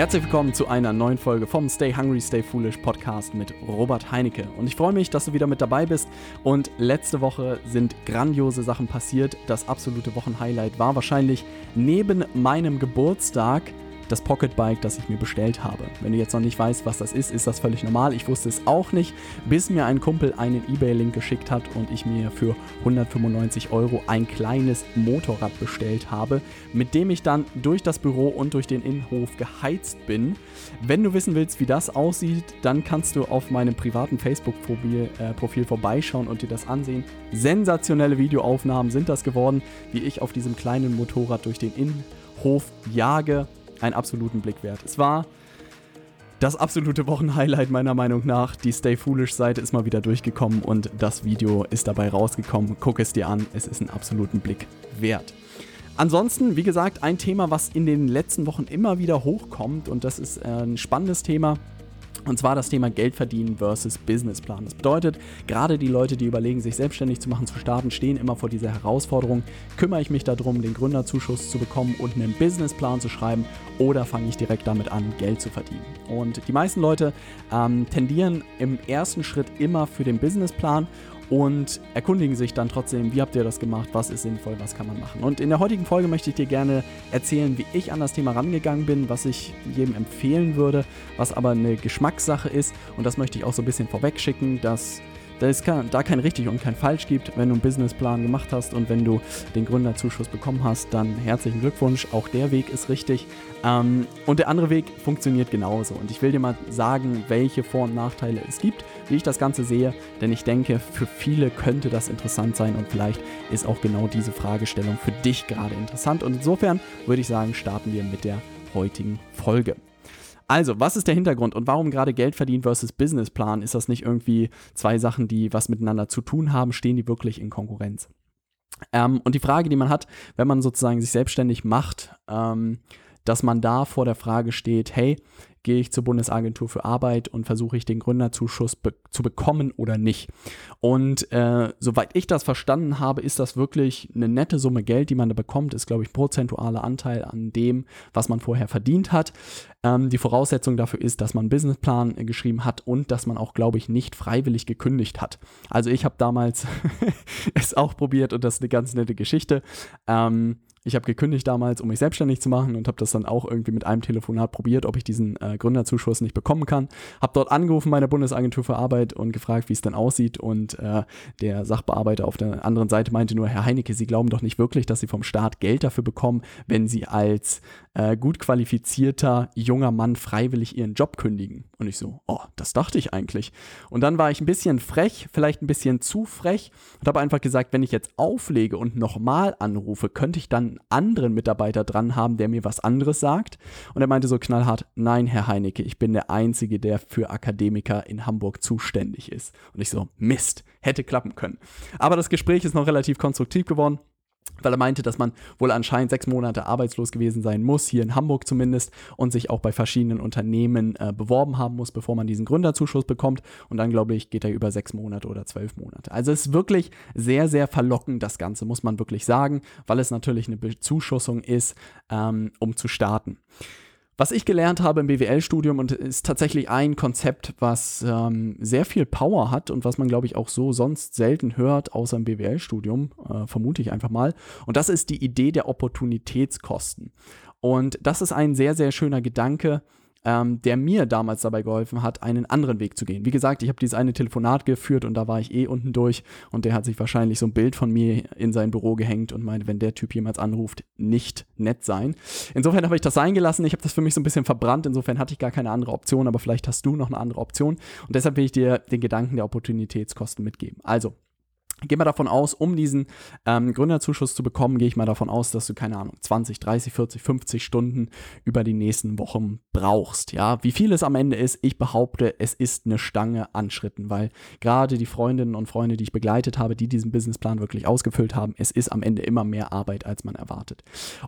Herzlich willkommen zu einer neuen Folge vom Stay Hungry, Stay Foolish Podcast mit Robert Heinecke. Und ich freue mich, dass du wieder mit dabei bist. Und letzte Woche sind grandiose Sachen passiert. Das absolute Wochenhighlight war wahrscheinlich neben meinem Geburtstag das Pocketbike, das ich mir bestellt habe. Wenn du jetzt noch nicht weißt, was das ist, ist das völlig normal. Ich wusste es auch nicht, bis mir ein Kumpel einen eBay-Link geschickt hat und ich mir für 195 Euro ein kleines Motorrad bestellt habe, mit dem ich dann durch das Büro und durch den Innenhof geheizt bin. Wenn du wissen willst, wie das aussieht, dann kannst du auf meinem privaten Facebook-Profil äh, vorbeischauen und dir das ansehen. Sensationelle Videoaufnahmen sind das geworden, wie ich auf diesem kleinen Motorrad durch den Innenhof jage einen absoluten Blick wert. Es war das absolute Wochenhighlight meiner Meinung nach. Die Stay Foolish Seite ist mal wieder durchgekommen und das Video ist dabei rausgekommen. Guck es dir an, es ist einen absoluten Blick wert. Ansonsten, wie gesagt, ein Thema, was in den letzten Wochen immer wieder hochkommt und das ist äh, ein spannendes Thema. Und zwar das Thema Geld verdienen versus Businessplan. Das bedeutet, gerade die Leute, die überlegen, sich selbstständig zu machen, zu starten, stehen immer vor dieser Herausforderung. Kümmere ich mich darum, den Gründerzuschuss zu bekommen und einen Businessplan zu schreiben oder fange ich direkt damit an, Geld zu verdienen? Und die meisten Leute ähm, tendieren im ersten Schritt immer für den Businessplan und erkundigen sich dann trotzdem, wie habt ihr das gemacht, was ist sinnvoll, was kann man machen. Und in der heutigen Folge möchte ich dir gerne erzählen, wie ich an das Thema rangegangen bin, was ich jedem empfehlen würde, was aber eine Geschmackssache ist. Und das möchte ich auch so ein bisschen vorwegschicken, dass da es da kein richtig und kein falsch gibt. Wenn du einen Businessplan gemacht hast und wenn du den Gründerzuschuss bekommen hast, dann herzlichen Glückwunsch. Auch der Weg ist richtig. Ähm, und der andere Weg funktioniert genauso. Und ich will dir mal sagen, welche Vor- und Nachteile es gibt, wie ich das Ganze sehe, denn ich denke, für viele könnte das interessant sein und vielleicht ist auch genau diese Fragestellung für dich gerade interessant. Und insofern würde ich sagen, starten wir mit der heutigen Folge. Also, was ist der Hintergrund und warum gerade Geld verdienen versus Businessplan? Ist das nicht irgendwie zwei Sachen, die was miteinander zu tun haben? Stehen die wirklich in Konkurrenz? Ähm, und die Frage, die man hat, wenn man sozusagen sich selbstständig macht, ähm, dass man da vor der Frage steht, hey, gehe ich zur Bundesagentur für Arbeit und versuche ich den Gründerzuschuss be zu bekommen oder nicht. Und äh, soweit ich das verstanden habe, ist das wirklich eine nette Summe Geld, die man da bekommt, ist, glaube ich, prozentualer Anteil an dem, was man vorher verdient hat. Ähm, die Voraussetzung dafür ist, dass man einen Businessplan äh, geschrieben hat und dass man auch, glaube ich, nicht freiwillig gekündigt hat. Also ich habe damals es auch probiert und das ist eine ganz nette Geschichte. Ähm, ich habe gekündigt damals, um mich selbstständig zu machen und habe das dann auch irgendwie mit einem Telefonat probiert, ob ich diesen äh, Gründerzuschuss nicht bekommen kann. Habe dort angerufen meine Bundesagentur für Arbeit und gefragt, wie es denn aussieht und äh, der Sachbearbeiter auf der anderen Seite meinte nur, Herr Heinecke, Sie glauben doch nicht wirklich, dass Sie vom Staat Geld dafür bekommen, wenn Sie als äh, gut qualifizierter junger Mann freiwillig Ihren Job kündigen. Und ich so, oh, das dachte ich eigentlich. Und dann war ich ein bisschen frech, vielleicht ein bisschen zu frech und habe einfach gesagt, wenn ich jetzt auflege und nochmal anrufe, könnte ich dann einen anderen Mitarbeiter dran haben, der mir was anderes sagt. Und er meinte so knallhart, nein, Herr Heinecke, ich bin der Einzige, der für Akademiker in Hamburg zuständig ist. Und ich so, Mist, hätte klappen können. Aber das Gespräch ist noch relativ konstruktiv geworden weil er meinte, dass man wohl anscheinend sechs Monate arbeitslos gewesen sein muss, hier in Hamburg zumindest, und sich auch bei verschiedenen Unternehmen äh, beworben haben muss, bevor man diesen Gründerzuschuss bekommt. Und dann, glaube ich, geht er über sechs Monate oder zwölf Monate. Also es ist wirklich sehr, sehr verlockend, das Ganze, muss man wirklich sagen, weil es natürlich eine Bezuschussung ist, ähm, um zu starten. Was ich gelernt habe im BWL-Studium und ist tatsächlich ein Konzept, was ähm, sehr viel Power hat und was man, glaube ich, auch so sonst selten hört, außer im BWL-Studium, äh, vermute ich einfach mal. Und das ist die Idee der Opportunitätskosten. Und das ist ein sehr, sehr schöner Gedanke, ähm, der mir damals dabei geholfen hat, einen anderen Weg zu gehen. Wie gesagt, ich habe dieses eine Telefonat geführt und da war ich eh unten durch und der hat sich wahrscheinlich so ein Bild von mir in sein Büro gehängt und meinte, wenn der Typ jemals anruft, nicht nett sein. Insofern habe ich das sein gelassen. Ich habe das für mich so ein bisschen verbrannt. Insofern hatte ich gar keine andere Option, aber vielleicht hast du noch eine andere Option. Und deshalb will ich dir den Gedanken der Opportunitätskosten mitgeben. Also, Geh mal davon aus, um diesen ähm, Gründerzuschuss zu bekommen, gehe ich mal davon aus, dass du, keine Ahnung, 20, 30, 40, 50 Stunden über die nächsten Wochen brauchst. Ja, wie viel es am Ende ist, ich behaupte, es ist eine Stange an Schritten, weil gerade die Freundinnen und Freunde, die ich begleitet habe, die diesen Businessplan wirklich ausgefüllt haben, es ist am Ende immer mehr Arbeit, als man erwartet.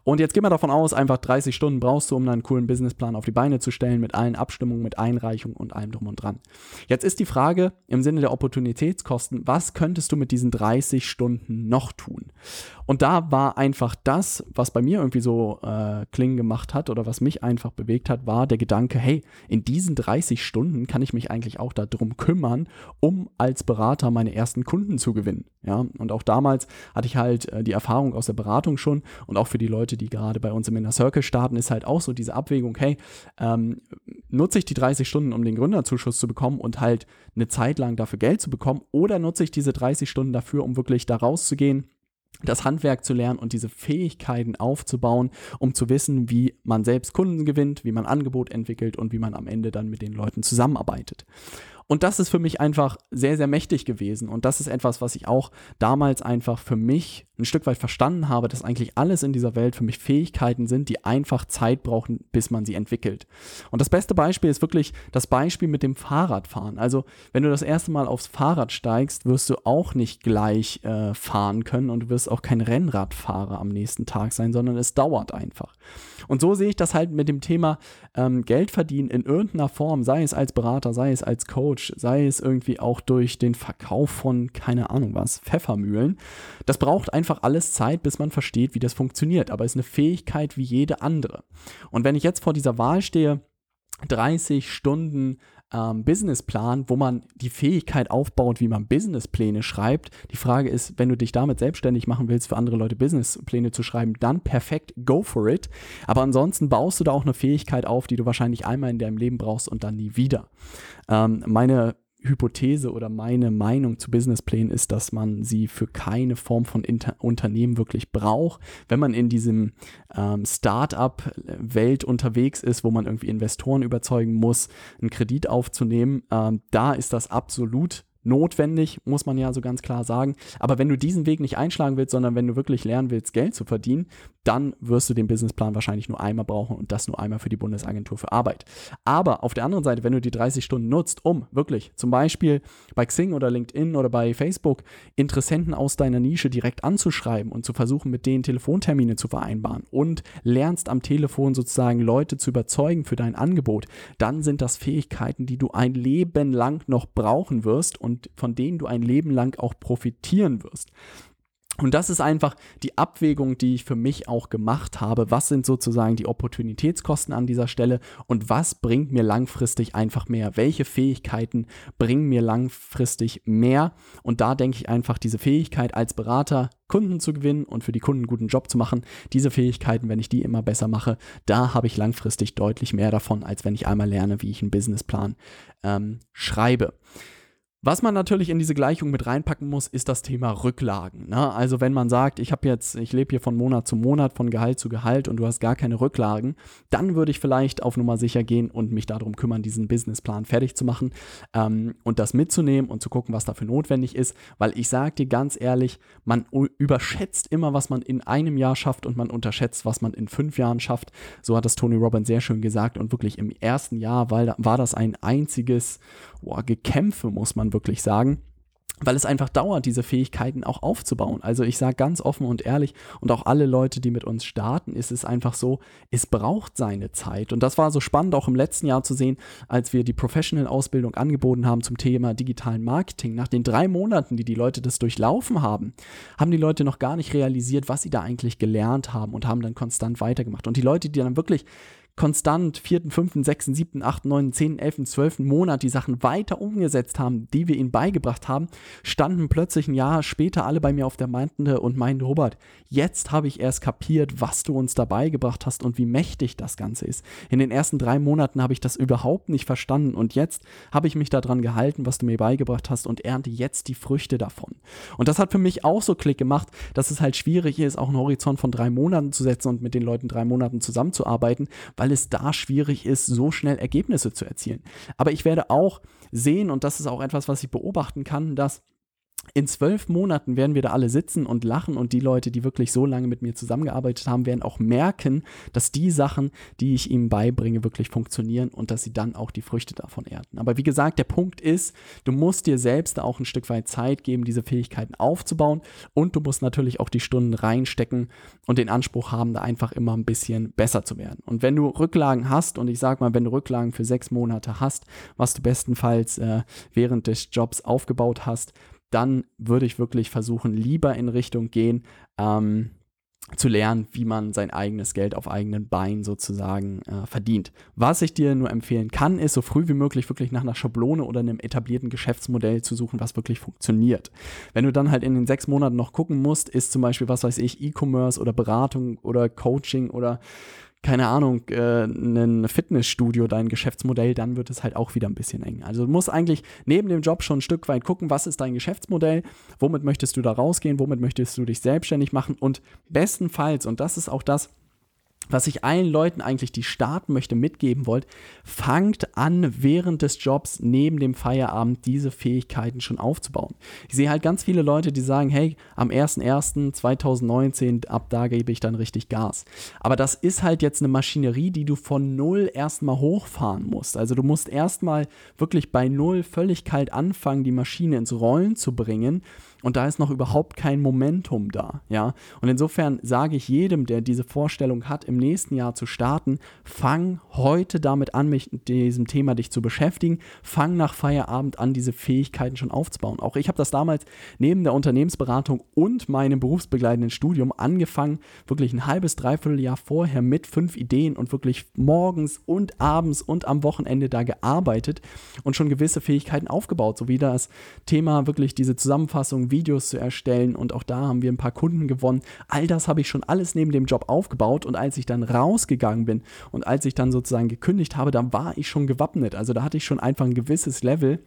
Und jetzt geh mal davon aus, einfach 30 Stunden brauchst du, um einen coolen Businessplan auf die Beine zu stellen, mit allen Abstimmungen, mit Einreichung und allem drum und dran. Jetzt ist die Frage im Sinne der Opportunitätskosten, was könntest du mit diesem diesen 30 Stunden noch tun? Und da war einfach das, was bei mir irgendwie so äh, klingen gemacht hat oder was mich einfach bewegt hat, war der Gedanke, hey, in diesen 30 Stunden kann ich mich eigentlich auch darum kümmern, um als Berater meine ersten Kunden zu gewinnen. Ja, und auch damals hatte ich halt äh, die Erfahrung aus der Beratung schon und auch für die Leute, die gerade bei uns im Inner Circle starten, ist halt auch so diese Abwägung, hey, ähm, nutze ich die 30 Stunden, um den Gründerzuschuss zu bekommen und halt eine Zeit lang dafür Geld zu bekommen oder nutze ich diese 30 Stunden dafür, um wirklich da rauszugehen, das Handwerk zu lernen und diese Fähigkeiten aufzubauen, um zu wissen, wie man selbst Kunden gewinnt, wie man Angebot entwickelt und wie man am Ende dann mit den Leuten zusammenarbeitet. Und das ist für mich einfach sehr, sehr mächtig gewesen. Und das ist etwas, was ich auch damals einfach für mich ein Stück weit verstanden habe, dass eigentlich alles in dieser Welt für mich Fähigkeiten sind, die einfach Zeit brauchen, bis man sie entwickelt. Und das beste Beispiel ist wirklich das Beispiel mit dem Fahrradfahren. Also, wenn du das erste Mal aufs Fahrrad steigst, wirst du auch nicht gleich äh, fahren können und du wirst auch kein Rennradfahrer am nächsten Tag sein, sondern es dauert einfach. Und so sehe ich das halt mit dem Thema ähm, Geld verdienen in irgendeiner Form, sei es als Berater, sei es als Coach, sei es irgendwie auch durch den Verkauf von, keine Ahnung was, Pfeffermühlen. Das braucht einfach alles Zeit, bis man versteht, wie das funktioniert, aber ist eine Fähigkeit wie jede andere. Und wenn ich jetzt vor dieser Wahl stehe, 30 Stunden ähm, Businessplan, wo man die Fähigkeit aufbaut, wie man Businesspläne schreibt. Die Frage ist, wenn du dich damit selbstständig machen willst, für andere Leute Businesspläne zu schreiben, dann perfekt, go for it. Aber ansonsten baust du da auch eine Fähigkeit auf, die du wahrscheinlich einmal in deinem Leben brauchst und dann nie wieder. Ähm, meine Hypothese oder meine Meinung zu Businessplänen ist, dass man sie für keine Form von Inter Unternehmen wirklich braucht. Wenn man in diesem ähm, Start-up-Welt unterwegs ist, wo man irgendwie Investoren überzeugen muss, einen Kredit aufzunehmen, ähm, da ist das absolut notwendig, muss man ja so ganz klar sagen. Aber wenn du diesen Weg nicht einschlagen willst, sondern wenn du wirklich lernen willst, Geld zu verdienen, dann wirst du den Businessplan wahrscheinlich nur einmal brauchen und das nur einmal für die Bundesagentur für Arbeit. Aber auf der anderen Seite, wenn du die 30 Stunden nutzt, um wirklich zum Beispiel bei Xing oder LinkedIn oder bei Facebook Interessenten aus deiner Nische direkt anzuschreiben und zu versuchen, mit denen Telefontermine zu vereinbaren und lernst am Telefon sozusagen Leute zu überzeugen für dein Angebot, dann sind das Fähigkeiten, die du ein Leben lang noch brauchen wirst und von denen du ein Leben lang auch profitieren wirst. Und das ist einfach die Abwägung, die ich für mich auch gemacht habe. Was sind sozusagen die Opportunitätskosten an dieser Stelle und was bringt mir langfristig einfach mehr? Welche Fähigkeiten bringen mir langfristig mehr? Und da denke ich einfach, diese Fähigkeit als Berater Kunden zu gewinnen und für die Kunden einen guten Job zu machen, diese Fähigkeiten, wenn ich die immer besser mache, da habe ich langfristig deutlich mehr davon, als wenn ich einmal lerne, wie ich einen Businessplan ähm, schreibe. Was man natürlich in diese Gleichung mit reinpacken muss, ist das Thema Rücklagen. Ne? Also wenn man sagt, ich habe jetzt, ich lebe hier von Monat zu Monat, von Gehalt zu Gehalt und du hast gar keine Rücklagen, dann würde ich vielleicht auf Nummer sicher gehen und mich darum kümmern, diesen Businessplan fertig zu machen ähm, und das mitzunehmen und zu gucken, was dafür notwendig ist. Weil ich sage dir ganz ehrlich, man überschätzt immer, was man in einem Jahr schafft und man unterschätzt, was man in fünf Jahren schafft. So hat das Tony Robbins sehr schön gesagt und wirklich im ersten Jahr war, war das ein einziges boah, Gekämpfe, muss man wirklich sagen weil es einfach dauert, diese Fähigkeiten auch aufzubauen. Also ich sage ganz offen und ehrlich und auch alle Leute, die mit uns starten, ist es einfach so, es braucht seine Zeit. Und das war so spannend auch im letzten Jahr zu sehen, als wir die Professional-Ausbildung angeboten haben zum Thema digitalen Marketing. Nach den drei Monaten, die die Leute das durchlaufen haben, haben die Leute noch gar nicht realisiert, was sie da eigentlich gelernt haben und haben dann konstant weitergemacht. Und die Leute, die dann wirklich konstant vierten, fünften, sechsten, siebten, achten, neunten, zehnten, elften, zwölften Monat die Sachen weiter umgesetzt haben, die wir ihnen beigebracht haben, standen plötzlich ein Jahr später alle bei mir auf der Matte und meinten, Robert, jetzt habe ich erst kapiert, was du uns dabei gebracht hast und wie mächtig das Ganze ist. In den ersten drei Monaten habe ich das überhaupt nicht verstanden und jetzt habe ich mich daran gehalten, was du mir beigebracht hast und ernte jetzt die Früchte davon. Und das hat für mich auch so Klick gemacht, dass es halt schwierig ist, auch einen Horizont von drei Monaten zu setzen und mit den Leuten drei Monaten zusammenzuarbeiten, weil es da schwierig ist, so schnell Ergebnisse zu erzielen. Aber ich werde auch sehen, und das ist auch etwas, was ich beobachten kann, dass in zwölf Monaten werden wir da alle sitzen und lachen und die Leute, die wirklich so lange mit mir zusammengearbeitet haben, werden auch merken, dass die Sachen, die ich ihnen beibringe, wirklich funktionieren und dass sie dann auch die Früchte davon ernten. Aber wie gesagt, der Punkt ist, du musst dir selbst auch ein Stück weit Zeit geben, diese Fähigkeiten aufzubauen und du musst natürlich auch die Stunden reinstecken und den Anspruch haben, da einfach immer ein bisschen besser zu werden. Und wenn du Rücklagen hast und ich sag mal, wenn du Rücklagen für sechs Monate hast, was du bestenfalls äh, während des Jobs aufgebaut hast, dann würde ich wirklich versuchen, lieber in Richtung gehen, ähm, zu lernen, wie man sein eigenes Geld auf eigenen Beinen sozusagen äh, verdient. Was ich dir nur empfehlen kann, ist so früh wie möglich wirklich nach einer Schablone oder einem etablierten Geschäftsmodell zu suchen, was wirklich funktioniert. Wenn du dann halt in den sechs Monaten noch gucken musst, ist zum Beispiel, was weiß ich, E-Commerce oder Beratung oder Coaching oder keine Ahnung, äh, ein Fitnessstudio dein Geschäftsmodell, dann wird es halt auch wieder ein bisschen eng. Also du musst eigentlich neben dem Job schon ein Stück weit gucken, was ist dein Geschäftsmodell, womit möchtest du da rausgehen, womit möchtest du dich selbstständig machen und bestenfalls, und das ist auch das, was ich allen Leuten eigentlich, die starten möchte, mitgeben wollt, fangt an, während des Jobs neben dem Feierabend diese Fähigkeiten schon aufzubauen. Ich sehe halt ganz viele Leute, die sagen, hey, am 01.01.2019, ab da gebe ich dann richtig Gas. Aber das ist halt jetzt eine Maschinerie, die du von Null erstmal hochfahren musst. Also du musst erstmal wirklich bei Null völlig kalt anfangen, die Maschine ins Rollen zu bringen und da ist noch überhaupt kein Momentum da, ja. Und insofern sage ich jedem, der diese Vorstellung hat, im nächsten Jahr zu starten, fang heute damit an, mich mit diesem Thema dich zu beschäftigen, fang nach Feierabend an, diese Fähigkeiten schon aufzubauen. Auch ich habe das damals neben der Unternehmensberatung und meinem berufsbegleitenden Studium angefangen, wirklich ein halbes, dreiviertel Jahr vorher mit fünf Ideen und wirklich morgens und abends und am Wochenende da gearbeitet und schon gewisse Fähigkeiten aufgebaut, so wie das Thema wirklich diese Zusammenfassung Videos zu erstellen und auch da haben wir ein paar Kunden gewonnen. All das habe ich schon alles neben dem Job aufgebaut und als ich dann rausgegangen bin und als ich dann sozusagen gekündigt habe, dann war ich schon gewappnet. Also da hatte ich schon einfach ein gewisses Level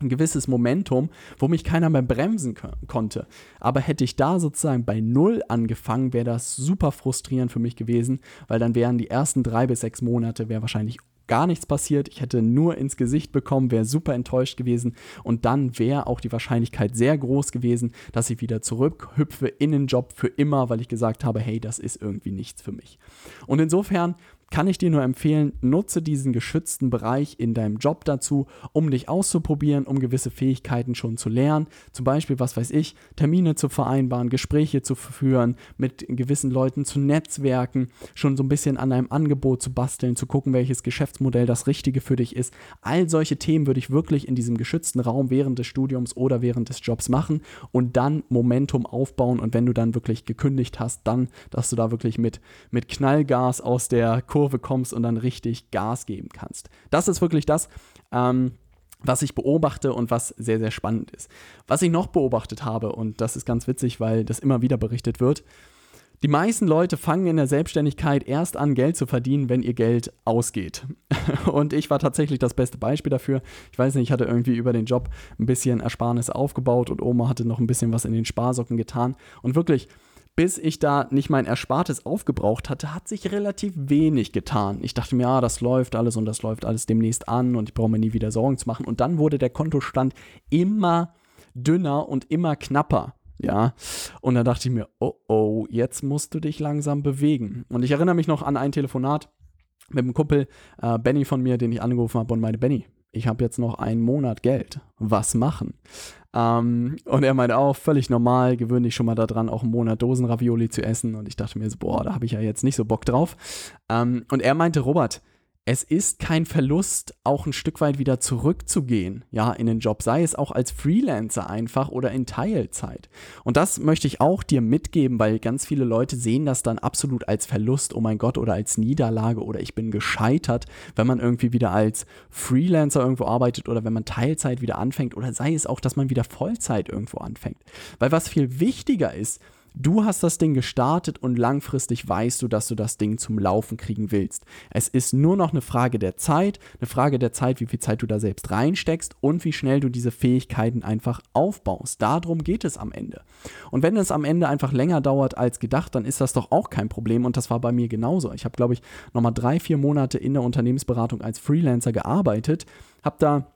ein gewisses Momentum, wo mich keiner mehr bremsen konnte. Aber hätte ich da sozusagen bei Null angefangen, wäre das super frustrierend für mich gewesen, weil dann wären die ersten drei bis sechs Monate wäre wahrscheinlich gar nichts passiert. Ich hätte nur ins Gesicht bekommen, wäre super enttäuscht gewesen und dann wäre auch die Wahrscheinlichkeit sehr groß gewesen, dass ich wieder zurückhüpfe in den Job für immer, weil ich gesagt habe, hey, das ist irgendwie nichts für mich. Und insofern kann ich dir nur empfehlen, nutze diesen geschützten Bereich in deinem Job dazu, um dich auszuprobieren, um gewisse Fähigkeiten schon zu lernen. Zum Beispiel, was weiß ich, Termine zu vereinbaren, Gespräche zu führen, mit gewissen Leuten zu netzwerken, schon so ein bisschen an einem Angebot zu basteln, zu gucken, welches Geschäftsmodell das Richtige für dich ist. All solche Themen würde ich wirklich in diesem geschützten Raum während des Studiums oder während des Jobs machen und dann Momentum aufbauen. Und wenn du dann wirklich gekündigt hast, dann, dass du da wirklich mit, mit Knallgas aus der Kurve Kurve kommst und dann richtig Gas geben kannst. Das ist wirklich das, ähm, was ich beobachte und was sehr, sehr spannend ist. Was ich noch beobachtet habe, und das ist ganz witzig, weil das immer wieder berichtet wird, die meisten Leute fangen in der Selbstständigkeit erst an, Geld zu verdienen, wenn ihr Geld ausgeht. Und ich war tatsächlich das beste Beispiel dafür. Ich weiß nicht, ich hatte irgendwie über den Job ein bisschen Ersparnisse aufgebaut und Oma hatte noch ein bisschen was in den Sparsocken getan. Und wirklich, bis ich da nicht mein Erspartes aufgebraucht hatte, hat sich relativ wenig getan. Ich dachte mir, ja, das läuft alles und das läuft alles demnächst an und ich brauche mir nie wieder Sorgen zu machen. Und dann wurde der Kontostand immer dünner und immer knapper. Ja, und da dachte ich mir, oh oh, jetzt musst du dich langsam bewegen. Und ich erinnere mich noch an ein Telefonat mit einem Kumpel, äh, Benny von mir, den ich angerufen habe und meine, Benny, ich habe jetzt noch einen Monat Geld. Was machen? Ähm, und er meinte auch, völlig normal, gewöhne dich schon mal daran, auch einen Monat Dosenravioli zu essen. Und ich dachte mir so, boah, da habe ich ja jetzt nicht so Bock drauf. Ähm, und er meinte, Robert, es ist kein Verlust, auch ein Stück weit wieder zurückzugehen, ja, in den Job, sei es auch als Freelancer einfach oder in Teilzeit. Und das möchte ich auch dir mitgeben, weil ganz viele Leute sehen das dann absolut als Verlust, oh mein Gott, oder als Niederlage oder ich bin gescheitert, wenn man irgendwie wieder als Freelancer irgendwo arbeitet oder wenn man Teilzeit wieder anfängt oder sei es auch, dass man wieder Vollzeit irgendwo anfängt. Weil was viel wichtiger ist, Du hast das Ding gestartet und langfristig weißt du, dass du das Ding zum Laufen kriegen willst. Es ist nur noch eine Frage der Zeit, eine Frage der Zeit, wie viel Zeit du da selbst reinsteckst und wie schnell du diese Fähigkeiten einfach aufbaust. Darum geht es am Ende. Und wenn es am Ende einfach länger dauert als gedacht, dann ist das doch auch kein Problem und das war bei mir genauso. Ich habe, glaube ich, nochmal drei, vier Monate in der Unternehmensberatung als Freelancer gearbeitet, habe da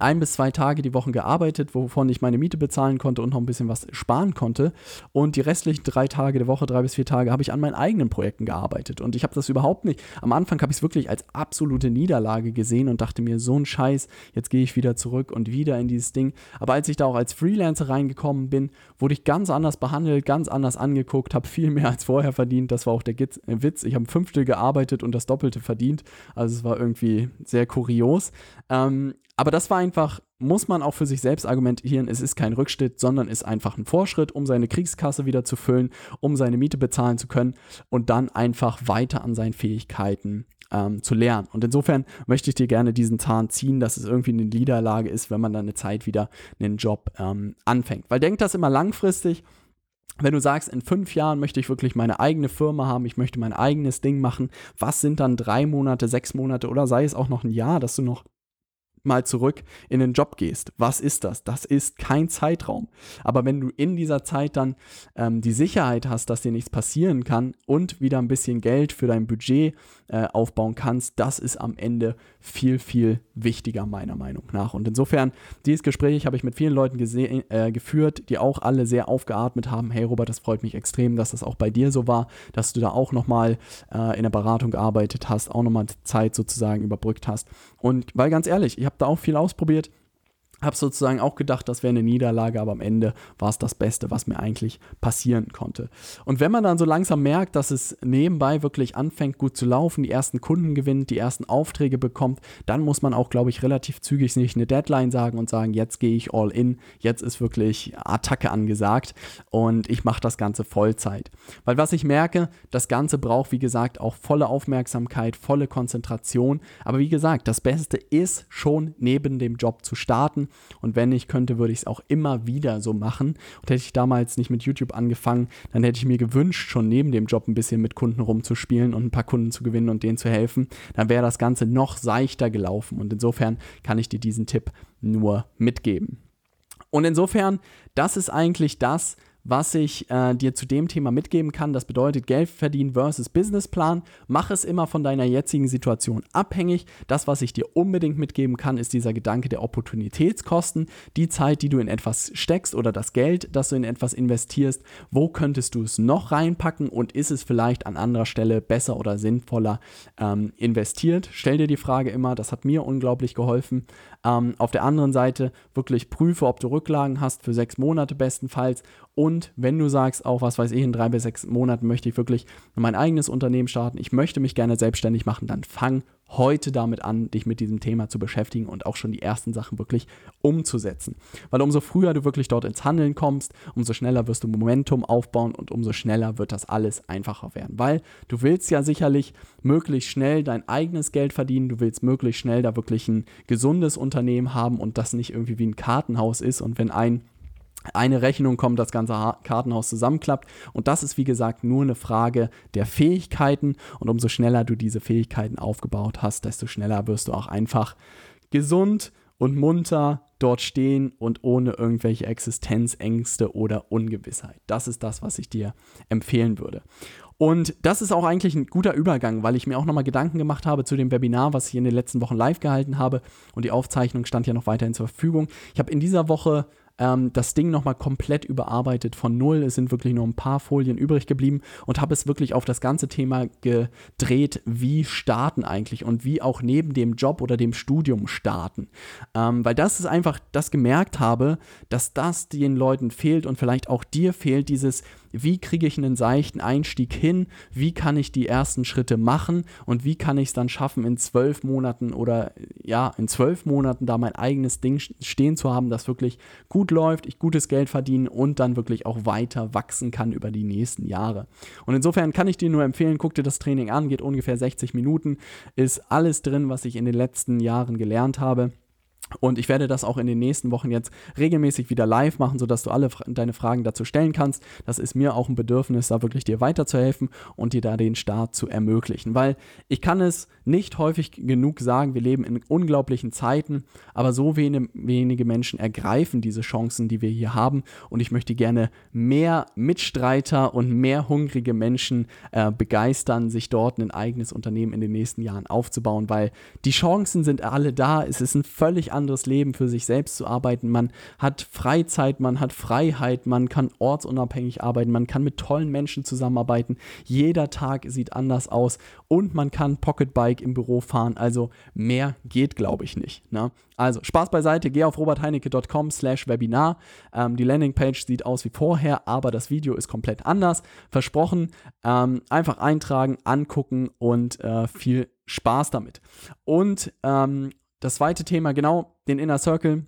ein bis zwei Tage die Woche gearbeitet, wovon ich meine Miete bezahlen konnte und noch ein bisschen was sparen konnte. Und die restlichen drei Tage der Woche, drei bis vier Tage, habe ich an meinen eigenen Projekten gearbeitet. Und ich habe das überhaupt nicht. Am Anfang habe ich es wirklich als absolute Niederlage gesehen und dachte mir, so ein Scheiß, jetzt gehe ich wieder zurück und wieder in dieses Ding. Aber als ich da auch als Freelancer reingekommen bin, wurde ich ganz anders behandelt, ganz anders angeguckt, habe viel mehr als vorher verdient. Das war auch der Witz. Ich habe ein Fünftel gearbeitet und das Doppelte verdient. Also es war irgendwie sehr kurios. Ähm, aber das war einfach, muss man auch für sich selbst argumentieren, es ist kein Rückschritt, sondern ist einfach ein Vorschritt, um seine Kriegskasse wieder zu füllen, um seine Miete bezahlen zu können und dann einfach weiter an seinen Fähigkeiten ähm, zu lernen. Und insofern möchte ich dir gerne diesen Zahn ziehen, dass es irgendwie eine Niederlage ist, wenn man dann eine Zeit wieder einen Job ähm, anfängt. Weil denk das immer langfristig wenn du sagst, in fünf Jahren möchte ich wirklich meine eigene Firma haben, ich möchte mein eigenes Ding machen, was sind dann drei Monate, sechs Monate oder sei es auch noch ein Jahr, dass du noch mal zurück in den Job gehst. Was ist das? Das ist kein Zeitraum. Aber wenn du in dieser Zeit dann ähm, die Sicherheit hast, dass dir nichts passieren kann und wieder ein bisschen Geld für dein Budget äh, aufbauen kannst, das ist am Ende viel, viel wichtiger meiner Meinung nach. Und insofern, dieses Gespräch habe ich mit vielen Leuten äh, geführt, die auch alle sehr aufgeatmet haben. Hey Robert, das freut mich extrem, dass das auch bei dir so war, dass du da auch nochmal äh, in der Beratung gearbeitet hast, auch nochmal Zeit sozusagen überbrückt hast. Und weil ganz ehrlich, ich habe da auch viel ausprobiert habe sozusagen auch gedacht, das wäre eine Niederlage, aber am Ende war es das Beste, was mir eigentlich passieren konnte. Und wenn man dann so langsam merkt, dass es nebenbei wirklich anfängt gut zu laufen, die ersten Kunden gewinnt, die ersten Aufträge bekommt, dann muss man auch, glaube ich, relativ zügig sich eine Deadline sagen und sagen, jetzt gehe ich all in, jetzt ist wirklich Attacke angesagt und ich mache das Ganze Vollzeit. Weil was ich merke, das Ganze braucht, wie gesagt, auch volle Aufmerksamkeit, volle Konzentration. Aber wie gesagt, das Beste ist schon neben dem Job zu starten und wenn ich könnte, würde ich es auch immer wieder so machen. Und hätte ich damals nicht mit YouTube angefangen, dann hätte ich mir gewünscht, schon neben dem Job ein bisschen mit Kunden rumzuspielen und ein paar Kunden zu gewinnen und denen zu helfen. Dann wäre das Ganze noch seichter gelaufen. Und insofern kann ich dir diesen Tipp nur mitgeben. Und insofern, das ist eigentlich das, was ich äh, dir zu dem Thema mitgeben kann. Das bedeutet Geld verdienen versus Businessplan. Mach es immer von deiner jetzigen Situation abhängig. Das, was ich dir unbedingt mitgeben kann, ist dieser Gedanke der Opportunitätskosten. Die Zeit, die du in etwas steckst oder das Geld, das du in etwas investierst. Wo könntest du es noch reinpacken und ist es vielleicht an anderer Stelle besser oder sinnvoller ähm, investiert? Stell dir die Frage immer, das hat mir unglaublich geholfen. Ähm, auf der anderen Seite wirklich prüfe, ob du Rücklagen hast für sechs Monate bestenfalls und wenn du sagst, auch was weiß ich, in drei bis sechs Monaten möchte ich wirklich mein eigenes Unternehmen starten, ich möchte mich gerne selbstständig machen, dann fang heute damit an, dich mit diesem Thema zu beschäftigen und auch schon die ersten Sachen wirklich umzusetzen. Weil umso früher du wirklich dort ins Handeln kommst, umso schneller wirst du Momentum aufbauen und umso schneller wird das alles einfacher werden. Weil du willst ja sicherlich möglichst schnell dein eigenes Geld verdienen, du willst möglichst schnell da wirklich ein gesundes Unternehmen haben und das nicht irgendwie wie ein Kartenhaus ist und wenn ein eine Rechnung kommt, das ganze Kartenhaus zusammenklappt. Und das ist, wie gesagt, nur eine Frage der Fähigkeiten. Und umso schneller du diese Fähigkeiten aufgebaut hast, desto schneller wirst du auch einfach gesund und munter dort stehen und ohne irgendwelche Existenzängste oder Ungewissheit. Das ist das, was ich dir empfehlen würde. Und das ist auch eigentlich ein guter Übergang, weil ich mir auch nochmal Gedanken gemacht habe zu dem Webinar, was ich in den letzten Wochen live gehalten habe. Und die Aufzeichnung stand ja noch weiterhin zur Verfügung. Ich habe in dieser Woche ähm, das Ding nochmal komplett überarbeitet von null. Es sind wirklich nur ein paar Folien übrig geblieben und habe es wirklich auf das ganze Thema gedreht, wie starten eigentlich und wie auch neben dem Job oder dem Studium starten. Ähm, weil das ist einfach, das gemerkt habe, dass das den Leuten fehlt und vielleicht auch dir fehlt, dieses wie kriege ich einen seichten Einstieg hin, wie kann ich die ersten Schritte machen und wie kann ich es dann schaffen, in zwölf Monaten oder ja, in zwölf Monaten da mein eigenes Ding stehen zu haben, das wirklich gut läuft, ich gutes Geld verdiene und dann wirklich auch weiter wachsen kann über die nächsten Jahre. Und insofern kann ich dir nur empfehlen, guck dir das Training an, geht ungefähr 60 Minuten, ist alles drin, was ich in den letzten Jahren gelernt habe. Und ich werde das auch in den nächsten Wochen jetzt regelmäßig wieder live machen, sodass du alle deine Fragen dazu stellen kannst. Das ist mir auch ein Bedürfnis, da wirklich dir weiterzuhelfen und dir da den Start zu ermöglichen. Weil ich kann es nicht häufig genug sagen, wir leben in unglaublichen Zeiten, aber so wenige Menschen ergreifen diese Chancen, die wir hier haben. Und ich möchte gerne mehr Mitstreiter und mehr hungrige Menschen äh, begeistern, sich dort ein eigenes Unternehmen in den nächsten Jahren aufzubauen, weil die Chancen sind alle da. Es ist ein völlig anderes Leben für sich selbst zu arbeiten. Man hat Freizeit, man hat Freiheit, man kann ortsunabhängig arbeiten, man kann mit tollen Menschen zusammenarbeiten. Jeder Tag sieht anders aus und man kann Pocketbike im Büro fahren. Also mehr geht, glaube ich, nicht. Ne? Also Spaß beiseite, geh auf robertheinecke.com slash Webinar. Ähm, die Landingpage sieht aus wie vorher, aber das Video ist komplett anders. Versprochen, ähm, einfach eintragen, angucken und äh, viel Spaß damit. Und ähm, das zweite Thema, genau, den Inner Circle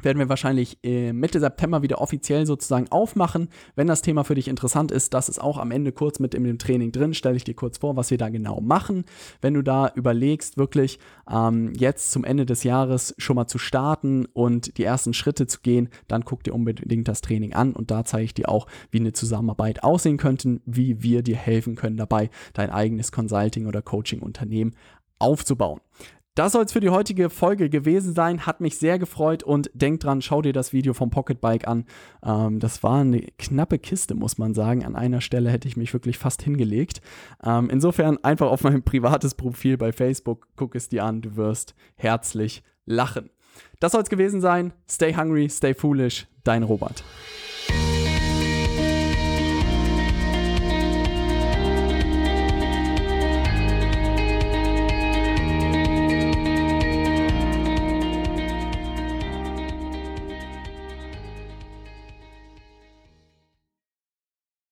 werden wir wahrscheinlich äh, Mitte September wieder offiziell sozusagen aufmachen. Wenn das Thema für dich interessant ist, das ist auch am Ende kurz mit in dem Training drin. Stelle ich dir kurz vor, was wir da genau machen. Wenn du da überlegst, wirklich ähm, jetzt zum Ende des Jahres schon mal zu starten und die ersten Schritte zu gehen, dann guck dir unbedingt das Training an und da zeige ich dir auch, wie eine Zusammenarbeit aussehen könnte, wie wir dir helfen können dabei, dein eigenes Consulting- oder Coaching-Unternehmen aufzubauen. Das soll es für die heutige Folge gewesen sein. Hat mich sehr gefreut und denk dran, schau dir das Video vom Pocketbike an. Ähm, das war eine knappe Kiste, muss man sagen. An einer Stelle hätte ich mich wirklich fast hingelegt. Ähm, insofern einfach auf mein privates Profil bei Facebook, guck es dir an. Du wirst herzlich lachen. Das soll es gewesen sein. Stay hungry, stay foolish. Dein Robert.